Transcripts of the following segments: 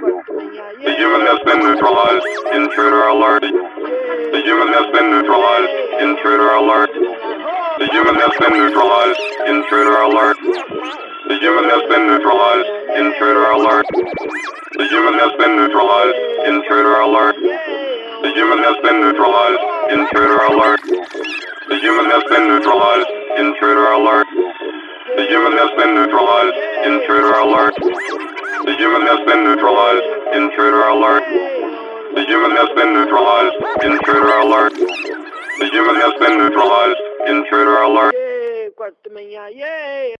The human has been neutralized. Intruder alert. The human has been neutralized. Intruder alert. The human has been neutralized. Intruder alert. The human has been neutralized. Intruder alert. The human has been neutralized. Intruder alert. The human has been neutralized. Intruder alert. The human has been neutralized. Intruder alert. The human has been neutralized. Intruder alert. The human has been neutralized. Intruder alert. The human has been neutralized. Intruder alert. The human has been neutralized. Intruder alert. Quarto da manhã, yeah!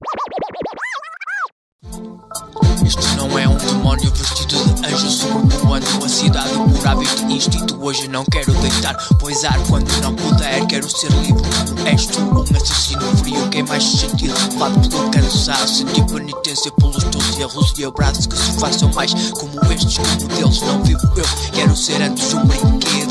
Isto não é um demónio vestido de anjo sobrevoando a cidade por hábito e instinto. Hoje não quero deitar, pois ar quando não puder. Quero ser livre és tu, um assassino frio. Quem mais se sentir levado pelo cansaço, sentir penitência pelos teus erros e abraços que se façam mais como estes, como deles. Não vivo eu, quero ser antes um brinquedo.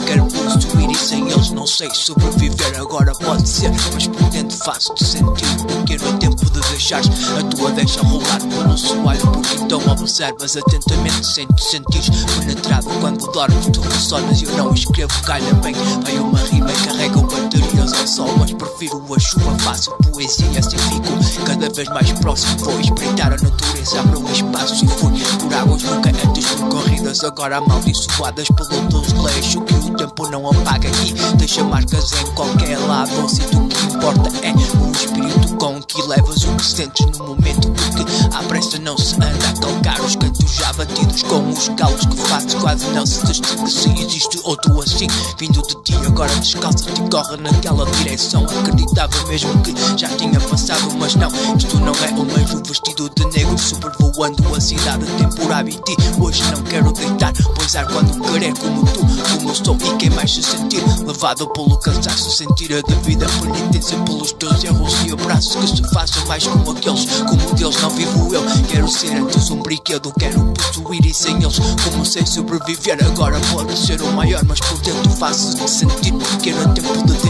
E sem eles não sei sobreviver. Agora pode ser, mas por dentro faço-te sentir. Porque não é tempo de deixares a tua deixa rolar pelo soalho. Porque então observas atentamente sem te sentires penetrado quando dormes. Tu ressonas e eu não escrevo, calha bem. Vai uma rima e carrega baterias ao sol. Mas prefiro a chuva, faço poesia. Assim fico cada vez mais próximo. Vou espreitar a natureza, abro um espaço e fui por águas nunca antes percorridas. Agora amaldiçoadas pelo desleixo que não apaga e deixa marcas em qualquer lado. Se o que importa é o espírito com que levas o que sentes no momento. Porque à pressa não se anda a calcar os cantos já batidos com os calos que fazes quase não se distingue se existe outro assim vindo de ti agora descalça te corre naquela direção. Acreditava mesmo que já tinha passado mas não. Isto não é um anjo vestido de negro sobrevoando a cidade temporária. E ti hoje não quero deitar pois ar quando querer como tu como eu sou. E quem mais se sentir levado pelo cansaço sentir a devida penitência pelos teus erros e abraços que se façam mais como aqueles. Como deles não vivo eu. Quero ser antes um brinquedo. Quero possuir e sem eles. Como sei sobreviver? Agora pode ser o maior mas por dentro faço-te sentir. Porque não é tempo de a tua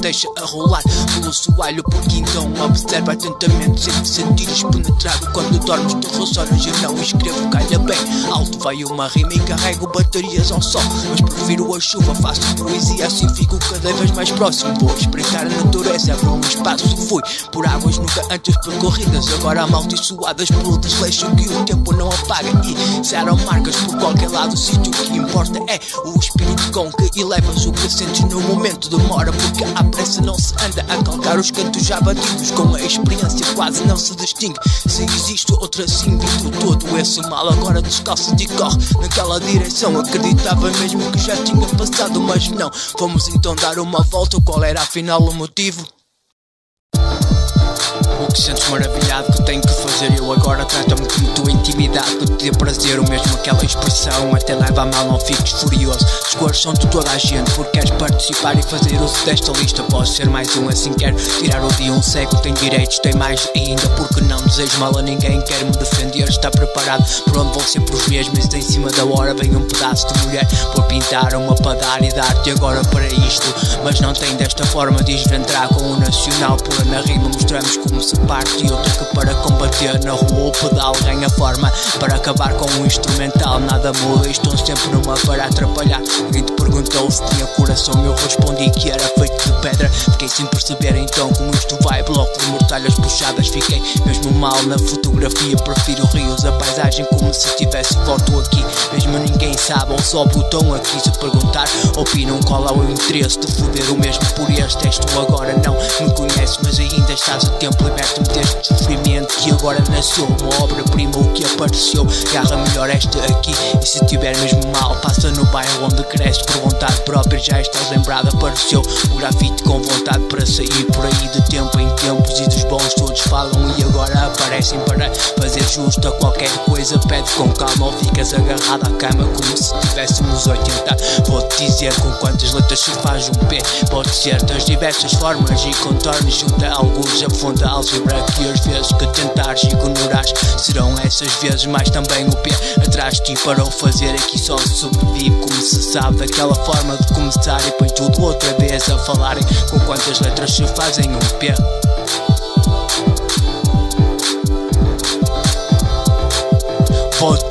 deixa a rolar. Pelo soalho porque então observa atentamente. Sem te sentires penetrado quando dormes tu ressonas e não escrevo calha bem. Alto vai uma rima e carrego baterias ao sol. Mas prefiro a chuva faço poesia assim fico cada vez mais próximo. Vou espreitar a natureza abro um espaço. Fui por águas nunca antes percorridas. Agora amaldiçoadas pelo desleixo que o tempo não apaga. E serão marcas por qualquer lado. O sítio que importa é o espírito com que elevas o que sentes no momento. Demora porque à pressa não se anda a calcar os cantos já batidos. Com a experiência quase não se distingue. Se existe outra vindo todo esse mal. Agora descalça-te e corre naquela direção. Acreditava mesmo que já tinha passado, mas não. Vamos então dar uma volta. Qual era afinal o motivo? O que sentes maravilhado que tenho que fazer eu agora Trata-me como tua intimidade que te dê prazer. O mesmo aquela expressão até leva a mal não fiques furioso. As cores são de toda a gente porque queres participar e fazer uso desta lista. Posso ser mais um assim quero tirar o dia um cego. Tem direitos, tem mais ainda porque não desejo mal a ninguém. Quero me defender, está preparado por onde vão sempre os mesmos. Em cima da hora vem um pedaço de mulher. Por pintar uma para dar e dar-te agora para isto. Mas não tem desta forma de desventrar com o nacional. Pula na rima mostramos como se parte E outra que para combater na rua o pedal ganha forma. Para acabar com o instrumental nada muda. Estou sempre numa para atrapalhar. Alguém te perguntou se tinha coração Eu respondi que era feito de pedra. Fiquei sem perceber então como isto vai. Bloco de mortalhas puxadas Fiquei mesmo mal na fotografia. Prefiro rios, a paisagem como se tivesse Volto aqui, mesmo ninguém sabe Ou só botam aqui. Se perguntar Opinam qual é o interesse de foder o mesmo por este. És tu agora não me conheces Mas ainda estás a tempo. Liberta-me deste sofrimento que agora nasceu Uma obra-prima o que apareceu. Garra melhor esta aqui. E se tiver mesmo mal Passa no bairro onde cresce. Por vontade própria já estás lembrado Apareceu. O grafite com vontade para sair Por aí de tempo em tempos. E dos bons todos falam E agora aparecem para fazer justo a qualquer coisa. Pede com calma ou ficas agarrado à cama Como se tivéssemos 80 Vou-te dizer com quantas letras se faz um P. Pode ser das diversas formas e contornos Junta alguns a fonte álgebra Que as vezes que tentares ignorares Serão essas vezes mais também o P Atrás de ti para o fazer aqui só se sobrevive. Como se sabe daquela forma de começar E põe tudo outra vez a falarem Com quantas letras se fazem um P Vou-te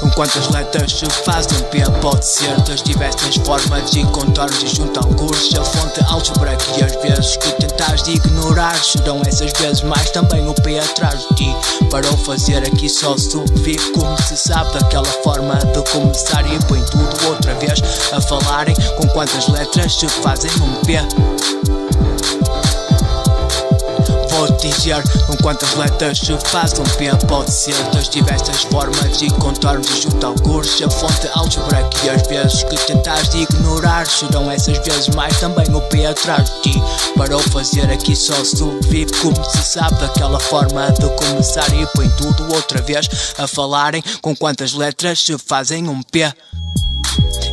com quantas letras se faz um P Pode ser das diversas formas e contornos e junto alguns A fonte álgebra que às vezes que tentas de ignorar. Serão essas vezes mais também o P atrás de ti. Para o fazer aqui só subvive como se sabe Daquela forma de começar e põe tudo outra vez A falarem com quantas letras se fazem um P Dizer com quantas letras se faz um P Pode ser. Das diversas formas e contornos junto ao curso. A fonte álgebra que às vezes que tentas de ignorar Serão essas vezes mais também o P atrás de ti. Para o fazer aqui só sobrevive como se sabe Daquela forma de começar. E põe tudo outra vez A falarem com quantas letras se fazem um P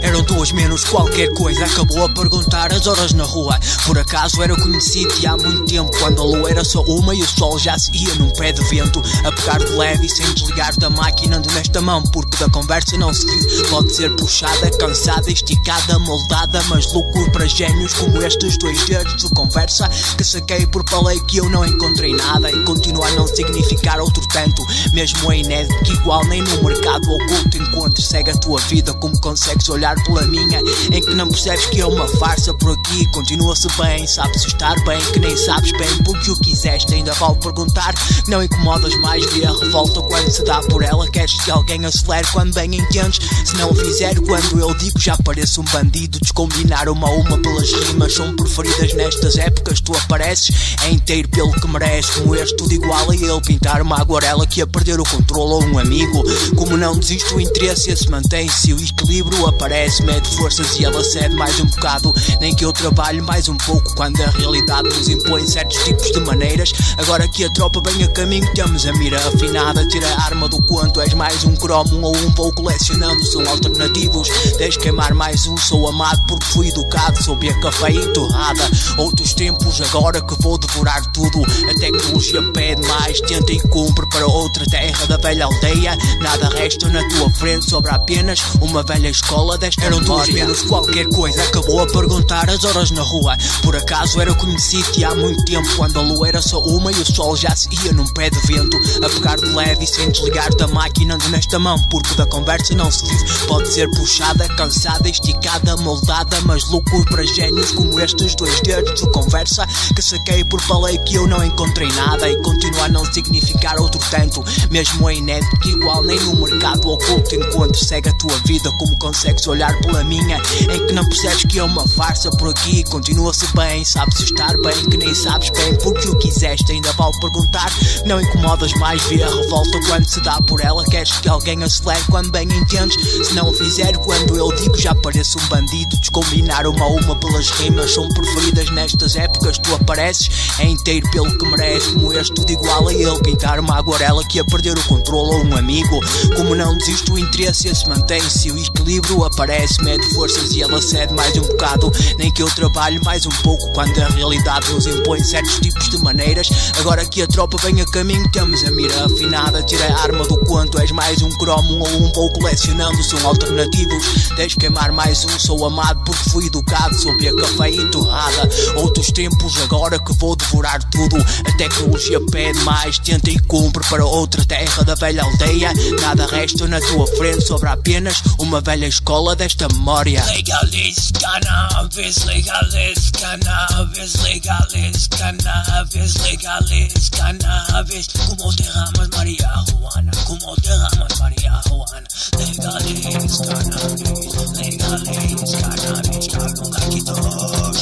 eram duas menos qualquer coisa. Acabou a perguntar as horas na rua. Por acaso era conhecido há muito tempo. Quando a lua era só uma e o sol já se ia num pé de vento. A pegar de leve e sem desligar da máquina ando nesta mão. Porque da conversa não se. Pode ser puxada, cansada, esticada, moldada. Mas loucura para gênios como estes dois dedos de conversa. Que saquei por falei que eu não encontrei nada. E continua a não significar outro tanto. Mesmo é inédito que igual nem no mercado oculto encontro. Segue a tua vida como consegues olhar pela minha Em que não percebes que é uma farsa por aqui. Continua-se bem, sabes estar bem Que nem sabes bem porque o quiseste. Ainda vale perguntar, não incomodas mais Vê a revolta quando se dá por ela. Queres que alguém acelere quando bem entendes? Se não o fizer quando eu digo Já pareço um bandido. Descombinar uma a uma pelas rimas São preferidas nestas épocas. Tu apareces é inteiro pelo que mereces. Como este tudo igual a ele Pintar uma aguarela que a perder o controle ou um amigo. Como não desiste o interesse se mantém. Se o equilíbrio aparece mede forças e ela cede mais um bocado. Nem que eu trabalhe mais um pouco Quando a realidade nos impõe certos tipos de maneiras. Agora que a tropa vem a caminho Temos a mira afinada. Tira a arma do quanto És mais um cromo ou um vou colecionando São alternativos. Deixe queimar mais um Sou amado porque fui educado Sob a e torrada Outros tempos agora que vou devorar tudo. A tecnologia pede mais Tenta e cumpre para outra terra da velha aldeia. Nada resta na tua frente Sobra apenas uma velha escola desta eram duas menos qualquer coisa. Acabou a perguntar as horas na rua. Por acaso era conhecido e há muito tempo. Quando a lua era só uma e o sol já se ia num pé de vento. A pegar de leve e sem desligar da máquina ando nesta mão. Porque da conversa não se vive. Pode ser puxada, cansada, esticada, moldada. Mas loucura para gênios como estes dois dedos de conversa. Que saquei por falei que eu não encontrei nada. E continua a não significar outro tanto. Mesmo é inédito igual nem no mercado oculto encontro. Segue a tua vida como consegues olhar pela minha Em que não percebes que é uma farsa por aqui. Continua-se bem, sabes estar bem Que nem sabes bem porque o quiseste. Ainda vale perguntar, não incomodas mais Vê a revolta quando se dá por ela. Queres que alguém acelere quando bem entendes? Se não o fizer quando eu digo já pareço um bandido. Descombinar uma a uma pelas rimas São preferidas nestas épocas. Tu apareces, é inteiro pelo que mereces. Como este tudo igual a ele Pintar uma aguarela que a perder o controle ou um amigo. Como não desiste o interesse se mantém Se o equilíbrio aparece mede forças e ela cede mais um bocado. Nem que eu trabalhe mais um pouco quando a realidade nos impõe certos tipos de maneiras. Agora que a tropa vem a caminho, temos a mira afinada. Tira a arma do quanto és mais um cromo ou um vou colecionando. São alternativos, deixe queimar mais um. Sou amado porque fui educado sob a e torrada. Outros tempos agora que vou devorar tudo. A tecnologia pede mais, tenta e cumpre para outra terra da velha aldeia. Nada resta na tua frente, sobra apenas uma velha escola desta memória. Legalize cannabis, legalize cannabis, legalize cannabis, legalize cannabis. Como derramas marihuana, como derramas marihuana. Legalize cannabis, legalize cannabis. Calunga quitos,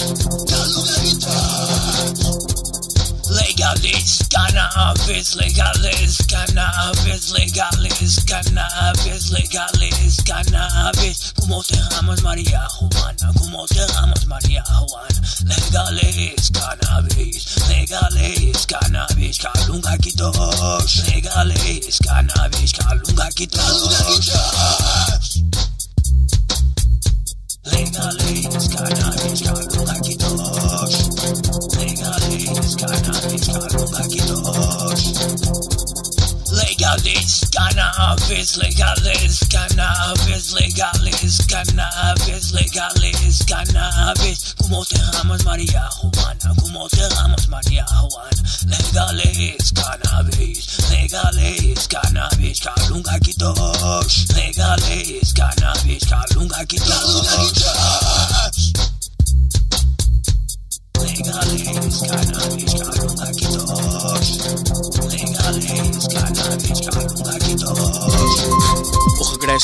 calunga quitos. Legalize cannabis, legalize cannabis, legalize cannabis, legalize cannabis. Como derramas marihuana, como derramas marihuana. Legalize cannabis, legalize cannabis, calunga quitos. Legalize cannabis, calunga quitos.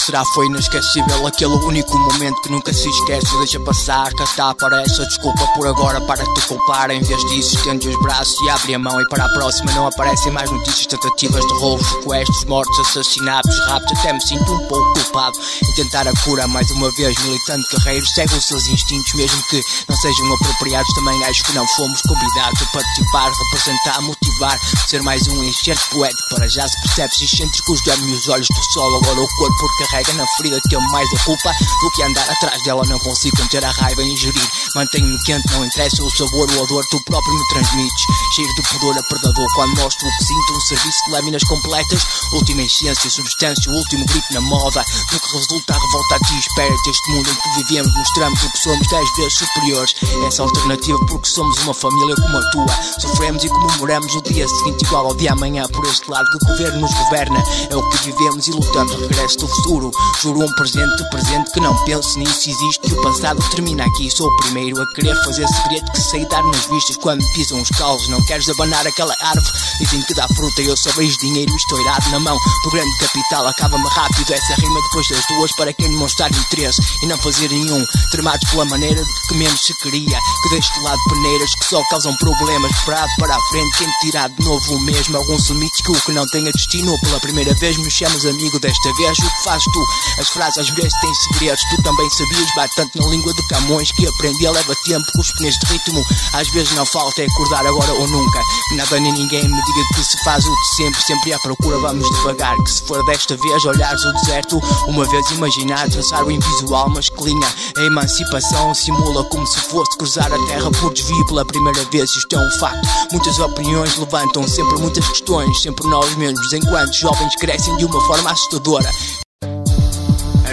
Será foi inesquecível Aquele único momento que nunca se esquece? Deixa passar, cá está, aparece a desculpa por agora. Para te culpar, em vez disso estende os braços e abre a mão. E para a próxima não aparecem mais notícias Tentativas de roubos, sequestros, mortes, assassinatos Raptos, até me sinto um pouco culpado Em tentar a cura, mais uma vez. Militante guerreiro, segue os seus instintos Mesmo que não sejam apropriados. Também acho que não fomos convidados A participar, representar, motivar Ser mais um enxerto poético. Para já se percebe se excêntricos Dá-me os olhos do sol, agora o corpo carrega na ferida Tenho mais a culpa. Do que andar atrás dela Não consigo conter a raiva e ingerir Mantenho-me quente, não interessa o sabor, o odor Tu próprio me transmites. Cheiro de pudor a predador Quando mostro o que sinto Um serviço de lâminas completas. Última essência, substância, o último grito na moda. Do que resulta a revolta a ti Espera-te. Este mundo em que vivemos Mostramos o que somos dez vezes superiores. Essa alternativa porque somos uma família como a tua. Sofremos e comemoramos o dia seguinte igual ao dia amanhã. Por este lado que o governo nos governa É o que vivemos e lutamos. Regresso do futuro Juro um presente presente que não penso nisso Existe. Que o passado termina aqui. Sou o primeiro a querer fazer segredo Que sei dar nas vistas quando pisam os calos Não queres abanar aquela árvore. Dizem que dá fruta e eu só vejo dinheiro e estou irado na mão. Do grande capital acaba-me rápido Essa rima depois das duas para quem demonstrar interesse. E não fazer nenhum Tremados pela maneira de que menos se queria. Que deixe de lado peneiras que só causam problemas. Preparado para a frente quem tirar de novo o mesmo? Alguns limites que o que não tenha destino. Pela primeira vez me chamas amigo desta vez. O que fazes As frases às vezes têm segredos. Tu também sabias, bate tanto na língua de Camões Que aprendi leva tempo com os pneus de ritmo. Às vezes não falta é acordar agora ou nunca. Nada nem ninguém me diga que se faz o de sempre Sempre à procura. Vamos devagar Que se for desta vez olhares o deserto. Uma vez imaginar traçar o invisual Mas que linha a emancipação simula Como se fosse cruzar a terra por desvio Pela primeira vez. Isto é um facto. Muitas opiniões levantam sempre muitas questões. Sempre nós mesmos enquanto jovens crescem de uma forma assustadora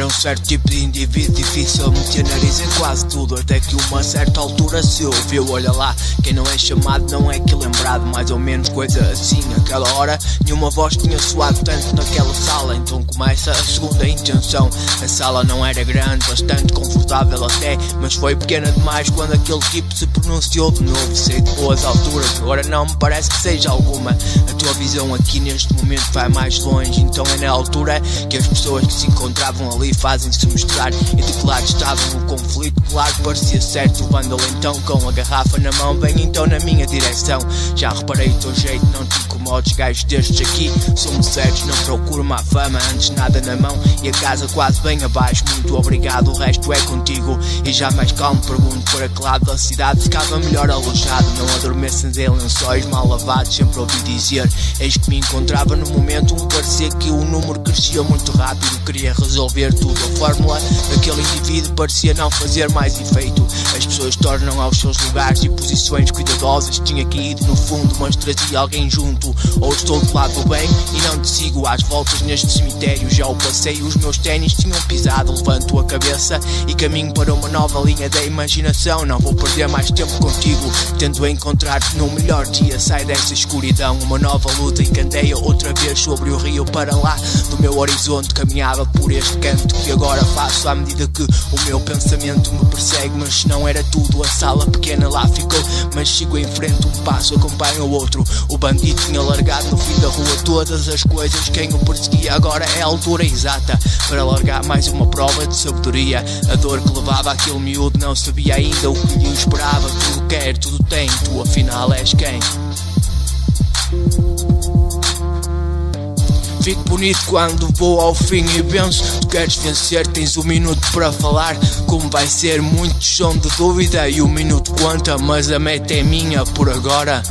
era um certo tipo de indivíduo difícil meter nariz em quase tudo Até que uma certa altura se ouviu, olha lá Quem não é chamado não é que lembrado Mais ou menos coisa assim. Aquela hora nenhuma voz tinha soado tanto naquela sala Então começa a segunda intenção. A sala não era grande, bastante confortável até Mas foi pequena demais quando aquele tipo se pronunciou de novo. Sei de boas alturas, agora não me parece que seja alguma. A tua visão aqui neste momento vai mais longe Então é na altura que as pessoas que se encontravam ali fazem-se mostrar E de lado estavam o conflito. Claro parecia certo, levando-lo então com a garrafa na mão Bem então na minha direção. Já reparei o teu jeito, não te incomodes Gajos destes aqui, somos sérios Não procuro má fama, antes nada na mão. E a casa quase bem abaixo Muito obrigado, o resto é contigo. E já mais calmo pergunto para que lado da cidade Ficava melhor alojado. Não adormeças em lençóis mal lavados Sempre ouvi dizer Eis que me encontrava no momento Um parecia que o número crescia muito rápido. Queria resolver tudo. A fórmula daquele indivíduo parecia não fazer mais efeito. As pessoas tornam aos seus lugares e posições cuidadosas. Tinha caído no fundo mas trazia alguém junto. Ou estou do lado do bem e não te sigo Às voltas neste cemitério. Já o passei Os meus ténis tinham pisado. Levanto a cabeça e caminho para uma nova linha da imaginação. Não vou perder mais tempo contigo Tento encontrar-te no melhor dia. Sai dessa escuridão Uma nova luta encandeia outra vez sobre o rio. Para lá do meu horizonte Caminhava por este canto que agora faço À medida que o meu pensamento me persegue Mas não era tudo, a sala pequena lá ficou. Mas sigo em frente, um passo acompanha o outro. O bandido tinha largado no fim da rua Todas as coisas, quem o perseguia agora é a altura exata Para largar mais uma prova de sabedoria. A dor que levava aquele miúdo não sabia ainda o que lhe esperava. Tudo quer, tudo tem, tu afinal és quem? Fico bonito quando vou ao fim e penso Tu queres vencer, tens um minuto para falar. Como vai ser, muitos são de dúvida E o minuto conta, mas a meta é minha por agora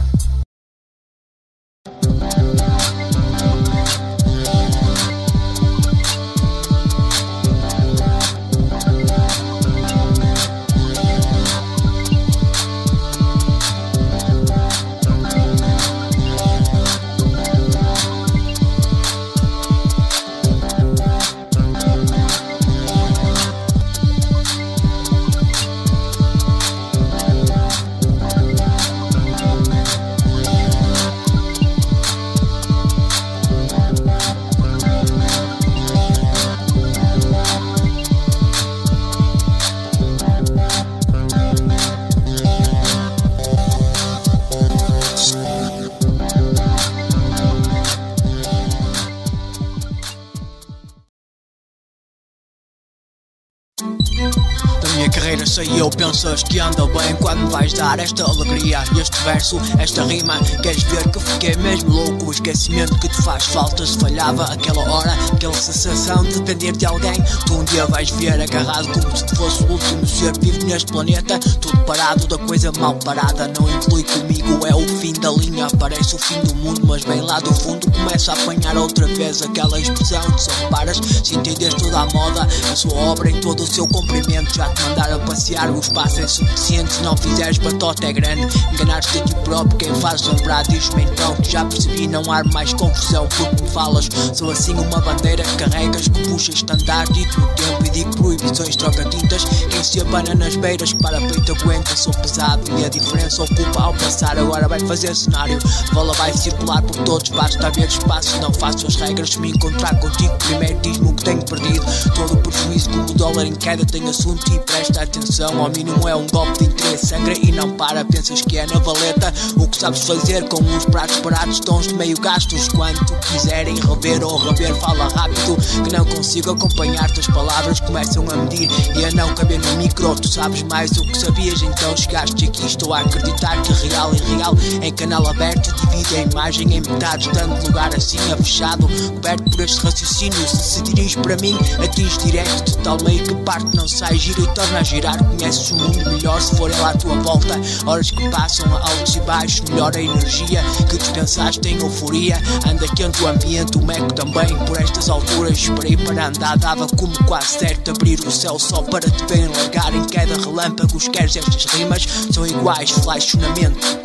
carreira sei eu, pensas que anda bem quando me vais dar esta alegria. Este verso, esta rima, queres ver que fiquei mesmo louco? O esquecimento que te faz falta se falhava aquela hora, aquela sensação de depender de alguém. Tu um dia vais ver agarrado como se fosse o último ser vivo neste planeta. Tudo parado da coisa mal parada, não evolui comigo, é o fim da linha. Parece o fim do mundo, mas bem lá do fundo começa a apanhar outra vez aquela expressão de só paras. Se entender toda a moda, a sua obra em todo o seu comprimento, já te mandaram passear, o espaço é suficiente. Se não fizeres batota é grande, enganaste a ti próprio. Quem faz lembrar, diz-me então que já percebi, não há mais confusão. Porque me falas, sou assim uma bandeira que carregas, que puxa estandarte. No tempo e digo proibições, troca tintas. Quem se abana nas beiras, para peito aguenta, sou pesado e a diferença ocupa ao passar. Agora vai fazer cenário, bola vai circular por todos, basta haver espaço. Não faço as regras, me encontrar contigo, primeiro diz-me o que tenho perdido. Todo o prejuízo, como o dólar em queda, tem assunto e presta atenção. Ao mínimo é um golpe de interesse, sangra e não para. Pensas que é na valeta o que sabes fazer com uns pratos parados, tons de meio gastos. Quando quiserem rever ou rever, fala rápido que não consigo acompanhar-te. As palavras começam a medir e a não caber no micro. Tu sabes mais do que sabias, então chegaste aqui. Estou a acreditar que real e real em canal aberto divide a imagem em metades, dando lugar assim a fechado, coberto por este raciocínio. Se se dirige para mim, atinge direto tal meio que parte não sai, gira e torna a girar. Conheces o mundo melhor se for ela à tua volta. Horas que passam altos e baixos, melhor a energia que descansaste em euforia. Anda quente o ambiente, o meco também. Por estas alturas, esperei para andar, dava como quase certo abrir o céu só para te verem largar em queda relâmpagos. Queres estas rimas? São iguais, flashonamento.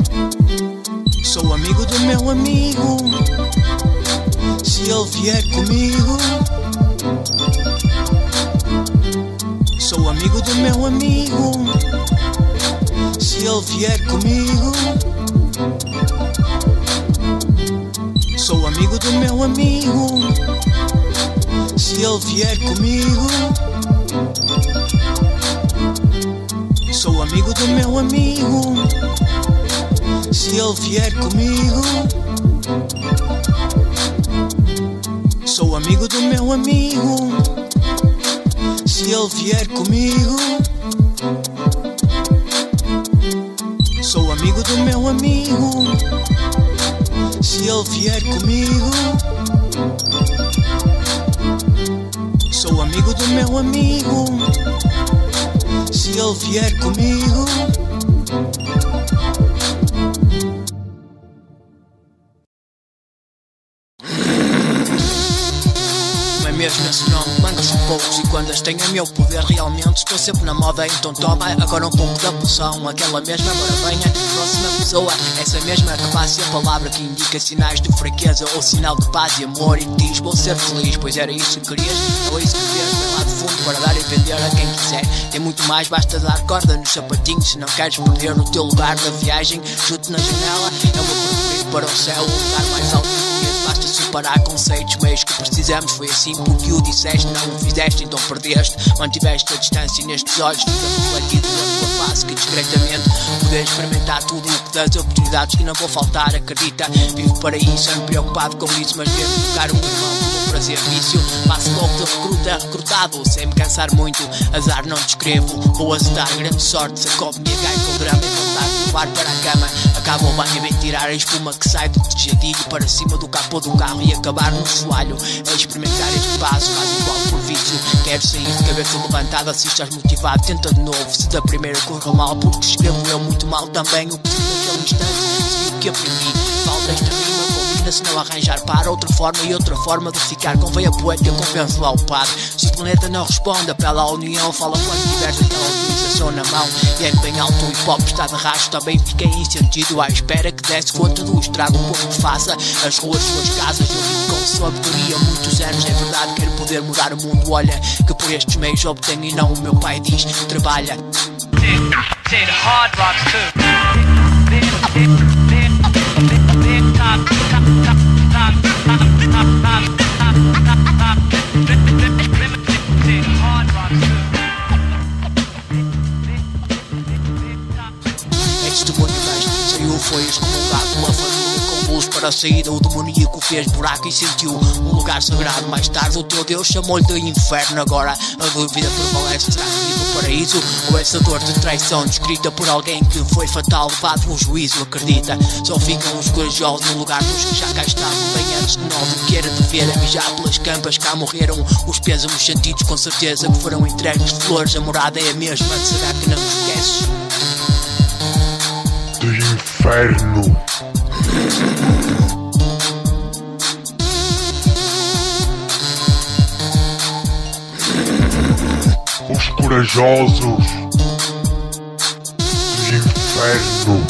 Sou amigo do meu amigo. Se ele vier comigo, amigo do meu amigo. Se ele vier comigo, sou amigo do meu amigo. Se ele vier comigo, sou amigo do meu amigo. Se ele vier comigo, sou amigo do meu amigo. Se ele vier comigo, sou amigo do meu amigo. Se ele vier comigo, sou amigo do meu amigo. Se ele vier comigo. Mesmo esse nome, mangas são poucos e quando as tenho a meu poder realmente estou sempre na moda, então toma. Agora um pouco da poção, aquela mesma, agora venha, próxima pessoa, essa mesma que passa a palavra que indica sinais de fraqueza ou sinal de paz e amor. E diz vou ser feliz, pois era isso que querias, ou isso que querias, vem lá de fundo para dar e vender a quem quiser, tem muito mais, basta dar corda nos sapatinhos, se não queres perder o teu lugar da viagem, chute na janela, é o meu para o céu, o lugar mais alto superar conceitos, meios que precisamos, foi assim porque o disseste, não o fizeste, então perdeste, mantiveste a distância e nestes olhos fica refletido na tua face que discretamente poder experimentar tudo o que das oportunidades que não vou faltar, acredita, vivo para isso, ando preocupado com isso, mas ver tocar um irmão prazer vício, passo logo de recruta recrutado, sem me cansar muito, azar não descrevo, vou azedar, grande sorte, sacou-me a gai com drama e vontade de levar para a cama, acaba o banho e vem tirar a espuma que sai do tejadilho para cima do capô do carro e acabar no soalho, a experimentar este passo, faz igual por vício, quero sair de cabeça levantada, se estás motivado, tenta de novo, se da primeira corra mal, porque escrevo eu muito mal também, o que naquele instante, o que aprendi, falta esta rima, combina se não arranjar para outra forma e outra forma de ficar, convém a poeta, eu convenço lá o padre, se o planeta não responde, apela à união, fala quando tiveres aquela utilização na mão, e é bem alto, o hip hop está de rastro, também fiquei em sentido, à espera que desse conta do estrago, o povo faça, as ruas, suas casas, eu com sabedoria, muitos anos, é verdade, quero poder mudar o mundo, olha, que por estes meios obtenho e não o meu pai diz, trabalha, hard rocks too. Big, big, big, big, big top, top, top, a saída, o demoníaco fez buraco e sentiu um lugar sagrado. Mais tarde, o teu Deus chamou-lhe de inferno. Agora a dúvida prevalece: será que do paraíso ou essa dor de traição descrita por alguém que foi fatal, levado pelo juízo? Acredita, só ficam os corajosos no lugar dos que já cá estavam bem antes de nós. O que era de ver a mijar pelas campas, cá morreram os pésamos sentidos, com certeza que foram entregues de flores. A morada é a mesma, será que não esqueces? do inferno. Os corajosos do inferno.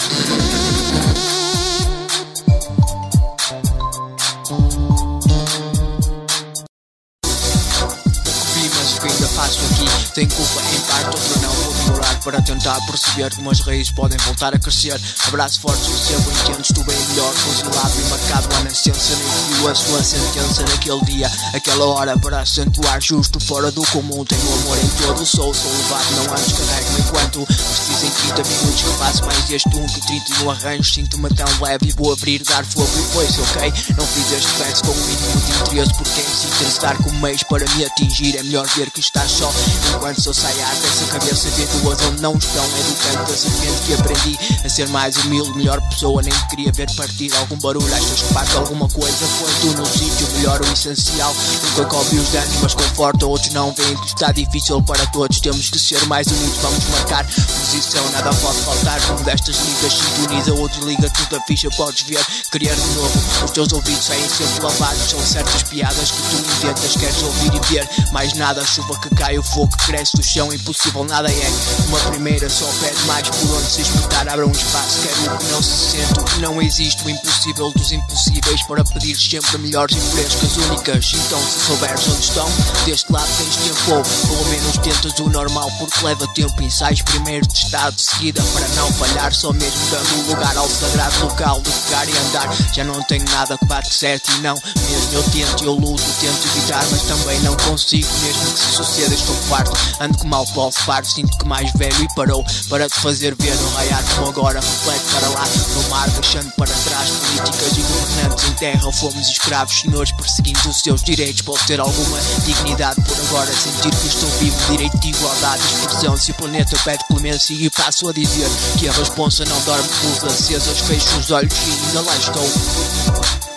tem culpa em parte, outra não vou ignorar para tentar perceber como as raízes podem voltar a crescer. Abraço forte, recebo, entendo, estou bem melhor, fuzilado e marcado a nascença, nem viu a sua sentença naquele dia, aquela hora para acentuar justo fora do comum. Tenho amor em todo o sou, sou levado, não há descarrego enquanto preciso em 30 minutos que faço mais este um que 31 arranjo, sinto-me tão leve e vou abrir, dar fogo e pois, ok? Não fiz este verso com o mínimo de interesse por quem se interessar como meios para me atingir, é melhor ver que estás só enquanto sou saiar dessa cabeça duas onde não estão educando da serpente que aprendi a ser mais humilde, melhor pessoa nem queria ver partir algum barulho, achas que falta alguma coisa tu no sítio melhor o essencial. Nunca cobre os danos mas conforta outros não que está difícil para todos. Temos que ser mais unidos vamos marcar posição nada pode faltar. Um destas ligas sintoniza ou desliga tudo a ficha. Podes ver criar de novo os teus ouvidos saem sempre lavados. São certas piadas que tu inventas queres ouvir e ver mais nada. Chuva que cai o fogo que cresce do chão impossível nada é uma primeira só pede mais por onde se espetar abra um espaço quero o que não se sente o que não existe o impossível dos impossíveis para pedir sempre melhores e frescas únicas. Então se souberes onde estão deste lado tens tempo. Ou pelo menos tentas o normal porque leva tempo. Ensaios primeiro de estado de seguida para não falhar. Só mesmo dando lugar ao sagrado local de pegar e andar. Já não tenho nada que bate certo e não. Mesmo eu tento eu luto tento evitar mas também não consigo. Mesmo que se suceda estou farto ando com mal posso farto sinto que mais velho e parou para te fazer ver no raiar como agora reflete para lá no mar deixando para trás políticas e governantes em terra. Fomos escravos senhores perseguindo os seus direitos. Posso ter alguma dignidade por agora sentir que estou vivo. Direito de igualdade expressão se o planeta pede clemência e passo a dizer que a responsa não dorme luz acesas. Fecho os olhos e ainda lá estou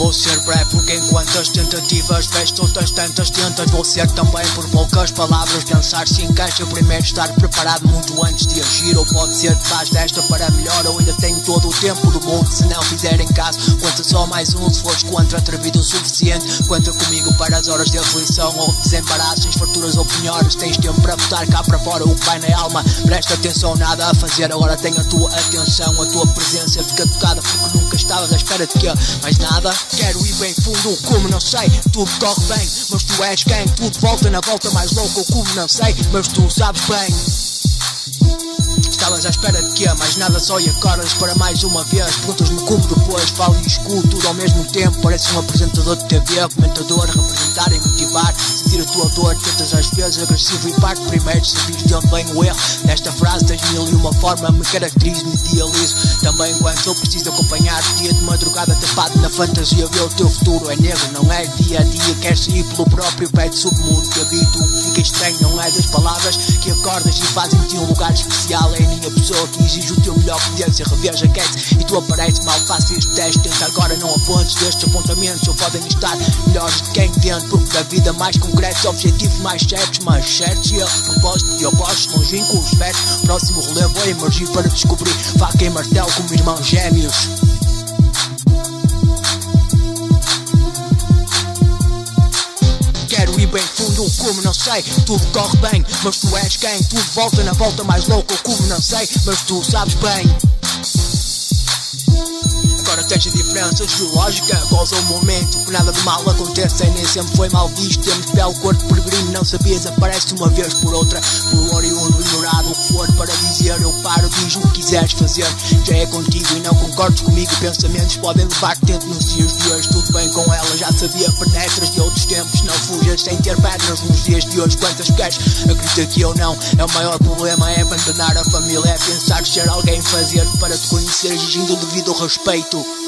Vou ser breve porque enquanto as tentativas vejo outras tantas tentas Vou ser também por poucas palavras pensar se encaixa Primeiro estar preparado muito antes de agir Ou pode ser faz desta para melhor Ou ainda tenho todo o tempo do mundo se não fizer em caso Conta só mais um se fores contra atrevido o suficiente Conta comigo para as horas de aflição ou desembaraço As farturas ou penhores Tens tempo para botar cá para fora o vai na alma Presta atenção, nada a fazer Agora tenho a tua atenção, a tua presença Fica tocada porque nunca estavas à espera de que mais nada Quero ir bem fundo, como não sei. Tudo corre bem, mas tu és quem? Tudo volta na volta mais louco, como não sei. Mas tu sabes bem. Estavas à espera de quê? Mais nada só e acordas para mais uma vez. Perguntas-me como depois falo e escuto tudo ao mesmo tempo. Parece um apresentador de TV, comentador representar e motivar Sentir a tua dor, tentas às vezes agressivo e parte primeiro vires de onde vem o erro. Nesta frase tens mil e uma forma Me caracterizo, me idealizo. Também quando sou preciso acompanhar Dia de madrugada tapado na fantasia Vê o teu futuro é negro, não é dia a dia. Queres sair pelo próprio pé de submundo que habito que fica estranho não é das palavras Que acordas e fazem-te um lugar especial. É a minha pessoa que exige o teu melhor potência. Reveja queres e tu apareces mal. Faço este teste, tenta agora não apontes Destes apontamentos ou podem estar melhores de quem vende Porque da vida mais concretos, objetivos mais certos Mais certos e erros, propósitos e opostos Longínquos, versos, próximo relevo Vou emergir para descobrir faca e martelo como irmãos gêmeos. Quero ir bem fundo, como não sei Tudo corre bem, mas tu és quem? Tudo volta na volta mais louco, como não sei Mas tu sabes bem tens a diferença geológica Goza o momento que nada de mal acontece Nem sempre foi mal visto Temos pele, cor de peregrino Não sabias, aparece uma vez por outra Pelo oriundo ignorado O que for para dizer eu paro, diz o que quiseres fazer. Já é contigo e não concordes comigo. Pensamentos podem levar-te dentro nos dias de hoje. Tudo bem com ela, já sabia, penetras de outros tempos. Não fujas sem ter pernas nos dias de hoje. Quantas queres? Acredita que eu não. É o maior problema, é abandonar a família. É pensar ser alguém, fazer para te conhecer, exigindo o devido respeito.